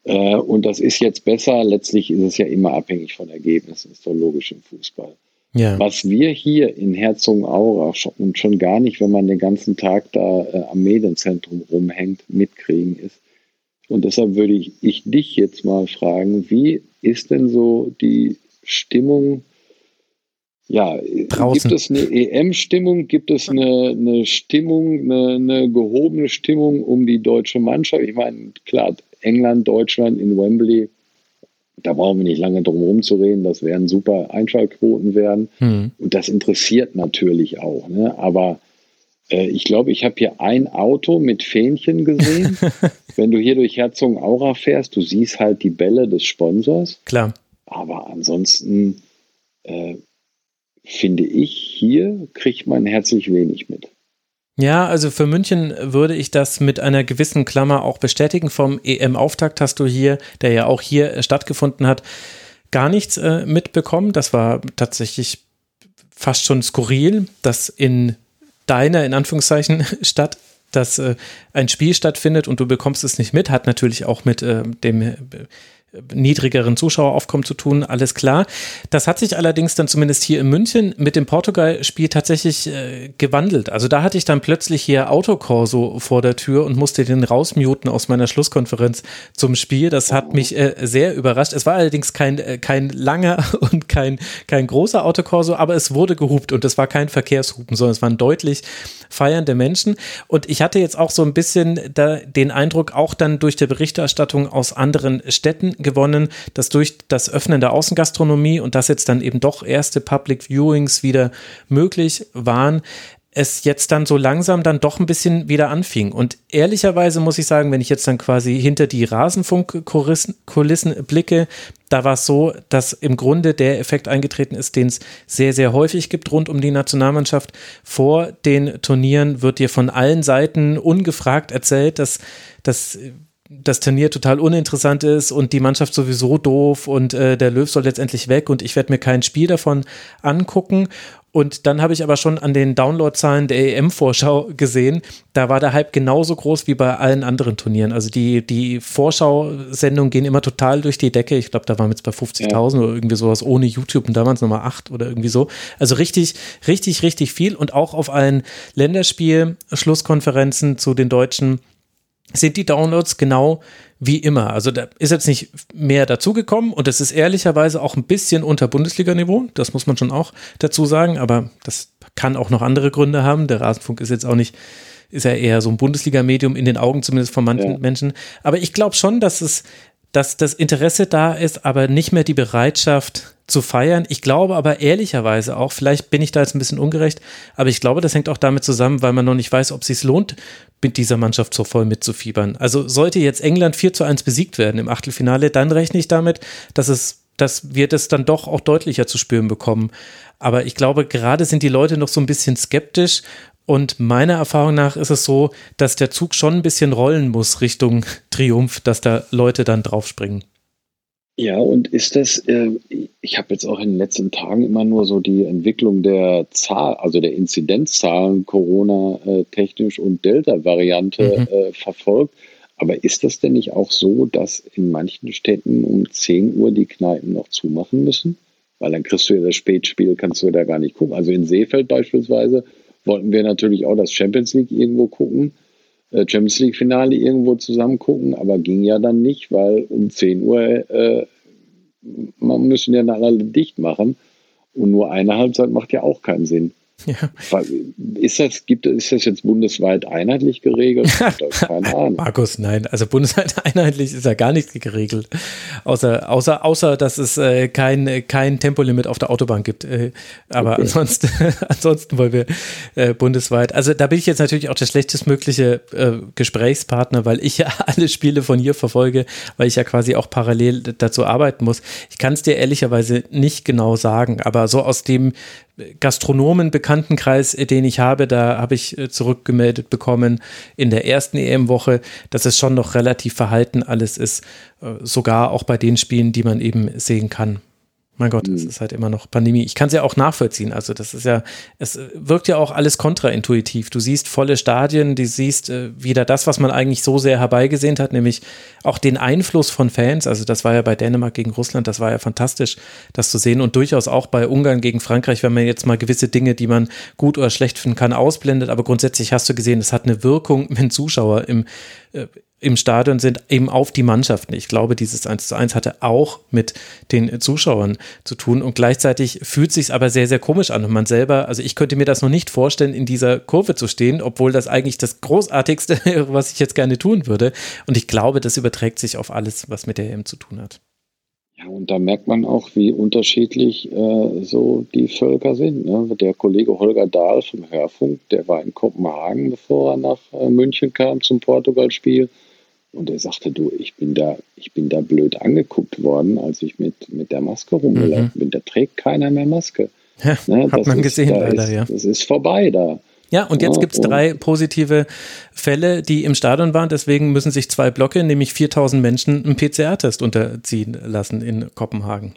Äh, und das ist jetzt besser. Letztlich ist es ja immer abhängig von Ergebnissen, ist doch logisch im Fußball. Ja. Was wir hier in Herzogenaurach und schon gar nicht, wenn man den ganzen Tag da äh, am Medienzentrum rumhängt, mitkriegen ist. Und deshalb würde ich, ich dich jetzt mal fragen, wie ist denn so die Stimmung? Ja, Draußen. gibt es eine EM-Stimmung? Gibt es eine, eine Stimmung, eine, eine gehobene Stimmung um die deutsche Mannschaft? Ich meine, klar, England, Deutschland in Wembley da brauchen wir nicht lange drum herum zu reden, das werden super Einschaltquoten werden. Mhm. Und das interessiert natürlich auch. Ne? Aber äh, ich glaube, ich habe hier ein Auto mit Fähnchen gesehen. Wenn du hier durch Herzogenaurach fährst, du siehst halt die Bälle des Sponsors. Klar. Aber ansonsten äh, finde ich, hier kriegt man herzlich wenig mit. Ja, also für München würde ich das mit einer gewissen Klammer auch bestätigen. Vom EM-Auftakt hast du hier, der ja auch hier stattgefunden hat, gar nichts äh, mitbekommen. Das war tatsächlich fast schon skurril, dass in deiner, in Anführungszeichen, Stadt dass äh, ein Spiel stattfindet und du bekommst es nicht mit, hat natürlich auch mit äh, dem äh, niedrigeren Zuschaueraufkommen zu tun, alles klar. Das hat sich allerdings dann zumindest hier in München mit dem Portugal-Spiel tatsächlich äh, gewandelt. Also da hatte ich dann plötzlich hier Autokorso vor der Tür und musste den rausmuten aus meiner Schlusskonferenz zum Spiel. Das hat mich äh, sehr überrascht. Es war allerdings kein, äh, kein langer und kein, kein großer Autokorso, aber es wurde gehupt und es war kein Verkehrshupen, sondern es waren deutlich feiernde Menschen. Und ich hatte jetzt auch so ein bisschen da den Eindruck, auch dann durch die Berichterstattung aus anderen Städten, gewonnen, dass durch das Öffnen der Außengastronomie und dass jetzt dann eben doch erste Public Viewings wieder möglich waren, es jetzt dann so langsam dann doch ein bisschen wieder anfing. Und ehrlicherweise muss ich sagen, wenn ich jetzt dann quasi hinter die Rasenfunkkulissen blicke, da war es so, dass im Grunde der Effekt eingetreten ist, den es sehr, sehr häufig gibt rund um die Nationalmannschaft. Vor den Turnieren wird dir von allen Seiten ungefragt erzählt, dass, dass das Turnier total uninteressant ist und die Mannschaft sowieso doof und äh, der Löw soll letztendlich weg und ich werde mir kein Spiel davon angucken. Und dann habe ich aber schon an den Downloadzahlen der EM-Vorschau gesehen, da war der Hype genauso groß wie bei allen anderen Turnieren. Also die, die Vorschau-Sendungen gehen immer total durch die Decke. Ich glaube, da waren wir jetzt bei 50.000 ja. oder irgendwie sowas ohne YouTube und da waren es nochmal acht oder irgendwie so. Also richtig, richtig, richtig viel und auch auf allen Länderspiel-Schlusskonferenzen zu den Deutschen sind die Downloads genau wie immer. Also da ist jetzt nicht mehr dazugekommen und es ist ehrlicherweise auch ein bisschen unter Bundesliga-Niveau. Das muss man schon auch dazu sagen, aber das kann auch noch andere Gründe haben. Der Rasenfunk ist jetzt auch nicht, ist ja eher so ein Bundesliga-Medium in den Augen zumindest von manchen ja. Menschen. Aber ich glaube schon, dass es, dass das Interesse da ist, aber nicht mehr die Bereitschaft, zu feiern. Ich glaube aber ehrlicherweise auch, vielleicht bin ich da jetzt ein bisschen ungerecht, aber ich glaube, das hängt auch damit zusammen, weil man noch nicht weiß, ob es sich lohnt, mit dieser Mannschaft so voll mitzufiebern. Also sollte jetzt England 4 zu 1 besiegt werden im Achtelfinale, dann rechne ich damit, dass es dass wir das dann doch auch deutlicher zu spüren bekommen. Aber ich glaube, gerade sind die Leute noch so ein bisschen skeptisch Und meiner Erfahrung nach ist es so, dass der Zug schon ein bisschen rollen muss Richtung Triumph, dass da Leute dann draufspringen. Ja, und ist das, äh, ich habe jetzt auch in den letzten Tagen immer nur so die Entwicklung der Zahl, also der Inzidenzzahlen Corona-technisch äh, und Delta-Variante mhm. äh, verfolgt. Aber ist das denn nicht auch so, dass in manchen Städten um 10 Uhr die Kneipen noch zumachen müssen? Weil dann kriegst du ja das Spätspiel, kannst du da gar nicht gucken. Also in Seefeld beispielsweise wollten wir natürlich auch das Champions League irgendwo gucken. Äh, Champions League Finale irgendwo zusammen gucken, aber ging ja dann nicht, weil um 10 Uhr äh, man müssen ja dann alle dicht machen und nur eine Halbzeit macht ja auch keinen Sinn. Ja. Ist das, gibt, ist das jetzt bundesweit einheitlich geregelt? Keine Ahnung. Markus, nein, also bundesweit einheitlich ist ja gar nichts geregelt. Außer, außer, außer dass es äh, kein, kein Tempolimit auf der Autobahn gibt. Äh, aber okay. ansonsten, ansonsten wollen wir äh, bundesweit. Also da bin ich jetzt natürlich auch der schlechtestmögliche äh, Gesprächspartner, weil ich ja alle Spiele von hier verfolge, weil ich ja quasi auch parallel dazu arbeiten muss. Ich kann es dir ehrlicherweise nicht genau sagen, aber so aus dem Gastronomen-Bekanntenkreis, den ich habe, da habe ich äh, zurückgemeldet bekommen in der ersten EM-Woche, dass es schon noch relativ verhalten alles ist, äh, sogar auch bei den Spielen, die man eben sehen kann. Mein Gott, es mhm. ist halt immer noch Pandemie. Ich kann es ja auch nachvollziehen. Also, das ist ja, es wirkt ja auch alles kontraintuitiv. Du siehst volle Stadien, du siehst äh, wieder das, was man eigentlich so sehr herbeigesehnt hat, nämlich auch den Einfluss von Fans. Also, das war ja bei Dänemark gegen Russland, das war ja fantastisch, das zu sehen. Und durchaus auch bei Ungarn gegen Frankreich, wenn man jetzt mal gewisse Dinge, die man gut oder schlecht finden kann, ausblendet. Aber grundsätzlich hast du gesehen, es hat eine Wirkung, wenn Zuschauer im äh, im Stadion sind, eben auf die Mannschaften. Ich glaube, dieses 1 zu 1 hatte auch mit den Zuschauern zu tun und gleichzeitig fühlt sich aber sehr, sehr komisch an und man selber, also ich könnte mir das noch nicht vorstellen, in dieser Kurve zu stehen, obwohl das eigentlich das Großartigste wäre, was ich jetzt gerne tun würde und ich glaube, das überträgt sich auf alles, was mit der EM zu tun hat. Ja, und da merkt man auch, wie unterschiedlich äh, so die Völker sind. Ne? Der Kollege Holger Dahl vom Hörfunk, der war in Kopenhagen, bevor er nach äh, München kam zum Portugalspiel. Und er sagte, du, ich bin da, ich bin da blöd angeguckt worden, als ich mit, mit der Maske rumgelaufen mhm. bin. Da trägt keiner mehr Maske. Ja, ne, hat man ist, gesehen, leider, ist, ja. Das ist vorbei da. Ja, und jetzt ja, gibt es drei positive Fälle, die im Stadion waren. Deswegen müssen sich zwei Blöcke, nämlich 4000 Menschen, einen PCR-Test unterziehen lassen in Kopenhagen.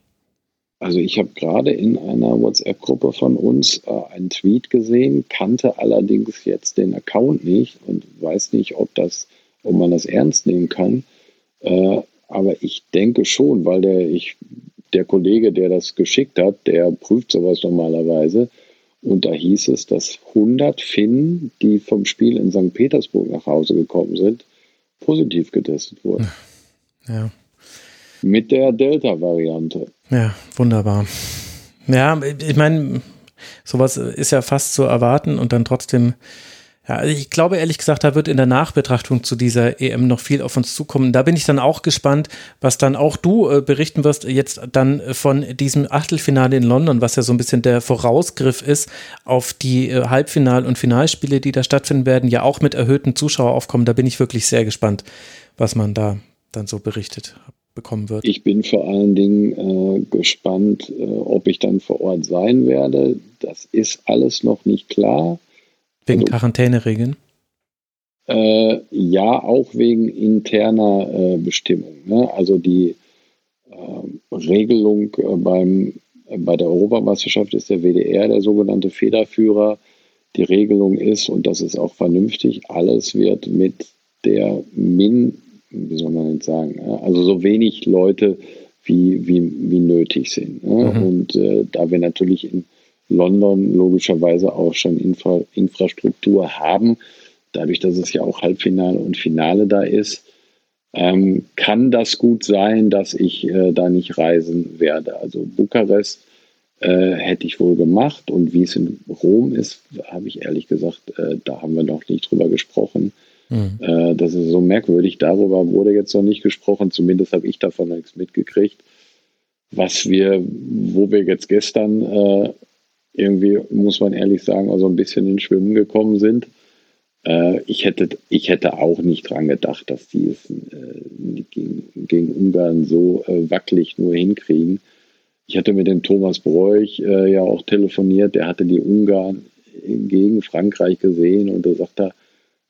Also ich habe gerade in einer WhatsApp-Gruppe von uns äh, einen Tweet gesehen, kannte allerdings jetzt den Account nicht und weiß nicht, ob das ob man das ernst nehmen kann. Äh, aber ich denke schon, weil der, ich, der Kollege, der das geschickt hat, der prüft sowas normalerweise. Und da hieß es, dass 100 Finnen, die vom Spiel in St. Petersburg nach Hause gekommen sind, positiv getestet wurden. Ja. Mit der Delta-Variante. Ja, wunderbar. Ja, ich meine, sowas ist ja fast zu erwarten und dann trotzdem ja, also ich glaube ehrlich gesagt, da wird in der Nachbetrachtung zu dieser EM noch viel auf uns zukommen. Da bin ich dann auch gespannt, was dann auch du äh, berichten wirst, jetzt dann von diesem Achtelfinale in London, was ja so ein bisschen der Vorausgriff ist auf die äh, Halbfinal- und Finalspiele, die da stattfinden werden, ja auch mit erhöhten Zuschaueraufkommen. Da bin ich wirklich sehr gespannt, was man da dann so berichtet bekommen wird. Ich bin vor allen Dingen äh, gespannt, äh, ob ich dann vor Ort sein werde. Das ist alles noch nicht klar. Wegen also, Quarantäneregeln? Äh, ja, auch wegen interner äh, Bestimmungen. Ne? Also die äh, Regelung beim, äh, bei der Europameisterschaft ist der WDR der sogenannte Federführer. Die Regelung ist, und das ist auch vernünftig, alles wird mit der Min, wie soll man jetzt sagen, also so wenig Leute wie, wie, wie nötig sind. Ne? Mhm. Und äh, da wir natürlich in London logischerweise auch schon Infra Infrastruktur haben, dadurch, dass es ja auch Halbfinale und Finale da ist, ähm, kann das gut sein, dass ich äh, da nicht reisen werde. Also Bukarest äh, hätte ich wohl gemacht und wie es in Rom ist, habe ich ehrlich gesagt, äh, da haben wir noch nicht drüber gesprochen. Mhm. Äh, das ist so merkwürdig. Darüber wurde jetzt noch nicht gesprochen. Zumindest habe ich davon nichts mitgekriegt. Was wir, wo wir jetzt gestern äh, irgendwie, muss man ehrlich sagen, also ein bisschen ins Schwimmen gekommen sind. Äh, ich, hätte, ich hätte auch nicht dran gedacht, dass die es äh, gegen, gegen, Ungarn so äh, wackelig nur hinkriegen. Ich hatte mit dem Thomas Bräuch äh, ja auch telefoniert, der hatte die Ungarn gegen Frankreich gesehen und da sagt er,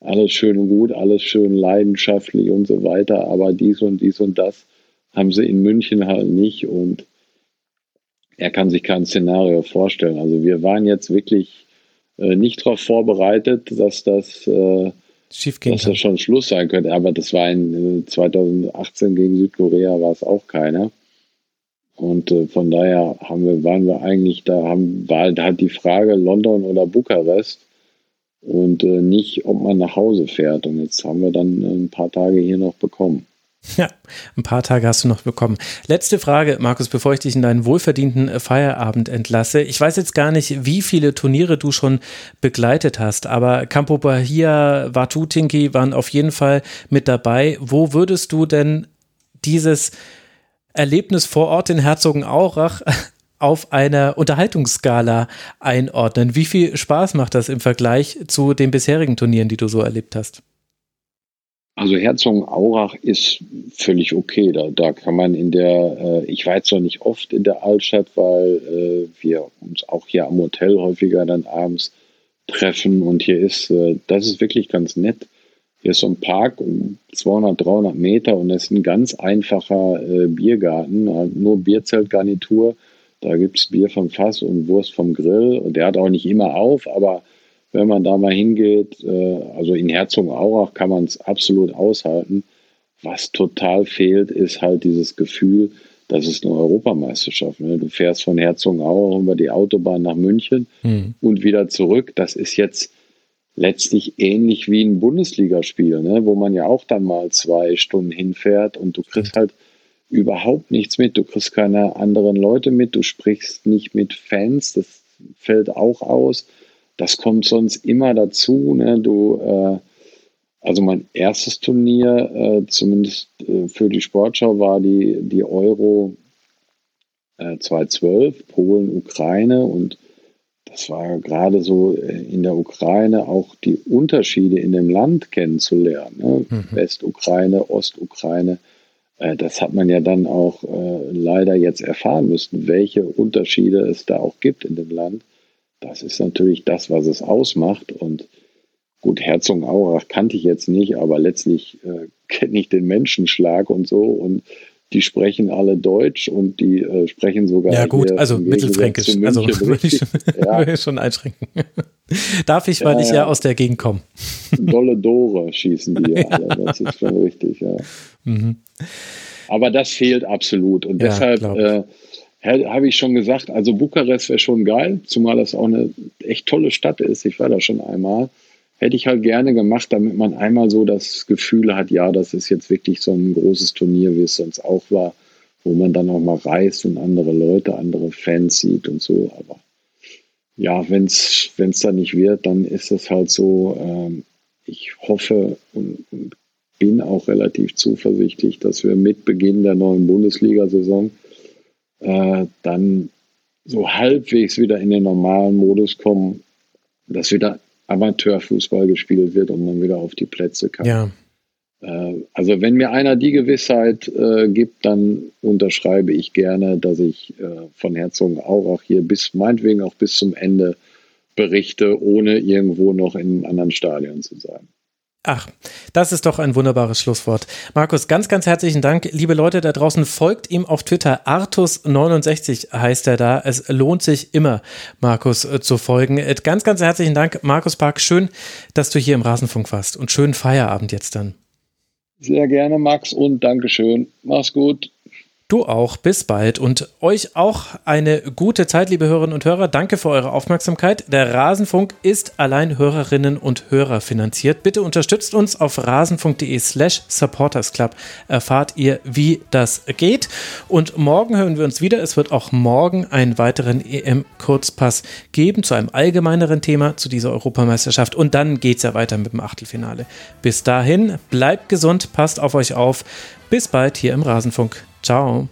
alles schön und gut, alles schön leidenschaftlich und so weiter, aber dies und dies und das haben sie in München halt nicht und er kann sich kein Szenario vorstellen. Also wir waren jetzt wirklich äh, nicht darauf vorbereitet, dass das, äh, dass das schon Schluss sein könnte. Aber das war in äh, 2018 gegen Südkorea war es auch keiner. Und äh, von daher haben wir, waren wir eigentlich da, haben, war halt die Frage London oder Bukarest und äh, nicht, ob man nach Hause fährt. Und jetzt haben wir dann ein paar Tage hier noch bekommen. Ja, ein paar Tage hast du noch bekommen. Letzte Frage, Markus, bevor ich dich in deinen wohlverdienten Feierabend entlasse. Ich weiß jetzt gar nicht, wie viele Turniere du schon begleitet hast, aber Campo Bahia, Watutinki waren auf jeden Fall mit dabei. Wo würdest du denn dieses Erlebnis vor Ort in Herzogenaurach auf einer Unterhaltungsskala einordnen? Wie viel Spaß macht das im Vergleich zu den bisherigen Turnieren, die du so erlebt hast? Also Herzogenaurach ist völlig okay. Da, da kann man in der, äh, ich war jetzt noch nicht oft in der Altstadt, weil äh, wir uns auch hier am Hotel häufiger dann abends treffen und hier ist, äh, das ist wirklich ganz nett. Hier ist so ein Park um 200, 300 Meter und das ist ein ganz einfacher äh, Biergarten, äh, nur Bierzeltgarnitur. Da gibt es Bier vom Fass und Wurst vom Grill und der hat auch nicht immer auf, aber wenn man da mal hingeht, äh, also in Herzogenaurach kann man es absolut aushalten. Was total fehlt, ist halt dieses Gefühl, das ist eine Europameisterschaft. Ne? Du fährst von Herzogenaurach über die Autobahn nach München mhm. und wieder zurück. Das ist jetzt letztlich ähnlich wie ein Bundesligaspiel, ne? wo man ja auch dann mal zwei Stunden hinfährt und du kriegst halt überhaupt nichts mit. Du kriegst keine anderen Leute mit, du sprichst nicht mit Fans, das fällt auch aus. Das kommt sonst immer dazu. Ne? Du, äh, also mein erstes Turnier, äh, zumindest äh, für die Sportschau, war die, die Euro 2012, äh, Polen, Ukraine und das war gerade so äh, in der Ukraine auch die Unterschiede in dem Land kennenzulernen. Ne? Mhm. Westukraine, Ostukraine. Äh, das hat man ja dann auch leider jetzt erfahren müssen, welche Unterschiede es da auch gibt in dem Land. Das ist natürlich das, was es ausmacht. Und gut, Herzogenaurach kannte ich jetzt nicht, aber letztlich äh, kenne ich den Menschenschlag und so. Und die sprechen alle Deutsch und die äh, sprechen sogar. Ja, gut, also mittelfränkisch. Also würde ich, ja. schon einschränken. Darf ich, weil ja, ich ja aus der Gegend komme. Dolle Dore schießen die ja alle. Das ist schon richtig, ja. Mhm. Aber das fehlt absolut. Und deshalb äh, habe ich schon gesagt, also Bukarest wäre schon geil, zumal das auch eine echt tolle Stadt ist. Ich war da schon einmal. Hätte ich halt gerne gemacht, damit man einmal so das Gefühl hat, ja, das ist jetzt wirklich so ein großes Turnier, wie es sonst auch war, wo man dann auch mal reist und andere Leute, andere Fans sieht und so. Aber ja, wenn es da nicht wird, dann ist es halt so. Ähm, ich hoffe und, und bin auch relativ zuversichtlich, dass wir mit Beginn der neuen Bundesliga-Saison äh, dann so halbwegs wieder in den normalen Modus kommen, dass wieder Amateurfußball gespielt wird und man wieder auf die Plätze kann. Ja. Äh, also wenn mir einer die Gewissheit äh, gibt, dann unterschreibe ich gerne, dass ich äh, von Herzogenaurach hier bis meinetwegen auch bis zum Ende berichte, ohne irgendwo noch in einem anderen Stadion zu sein. Ach, das ist doch ein wunderbares Schlusswort. Markus, ganz, ganz herzlichen Dank. Liebe Leute da draußen, folgt ihm auf Twitter. Artus69 heißt er da. Es lohnt sich immer, Markus äh, zu folgen. Äh, ganz, ganz herzlichen Dank, Markus Park. Schön, dass du hier im Rasenfunk warst und schönen Feierabend jetzt dann. Sehr gerne, Max, und Dankeschön. Mach's gut. Du auch, bis bald und euch auch eine gute Zeit, liebe Hörerinnen und Hörer. Danke für eure Aufmerksamkeit. Der Rasenfunk ist allein Hörerinnen und Hörer finanziert. Bitte unterstützt uns auf rasenfunk.de slash supportersclub. Erfahrt ihr, wie das geht. Und morgen hören wir uns wieder. Es wird auch morgen einen weiteren EM-Kurzpass geben zu einem allgemeineren Thema zu dieser Europameisterschaft. Und dann geht es ja weiter mit dem Achtelfinale. Bis dahin, bleibt gesund, passt auf euch auf. Bis bald hier im Rasenfunk. Ciao.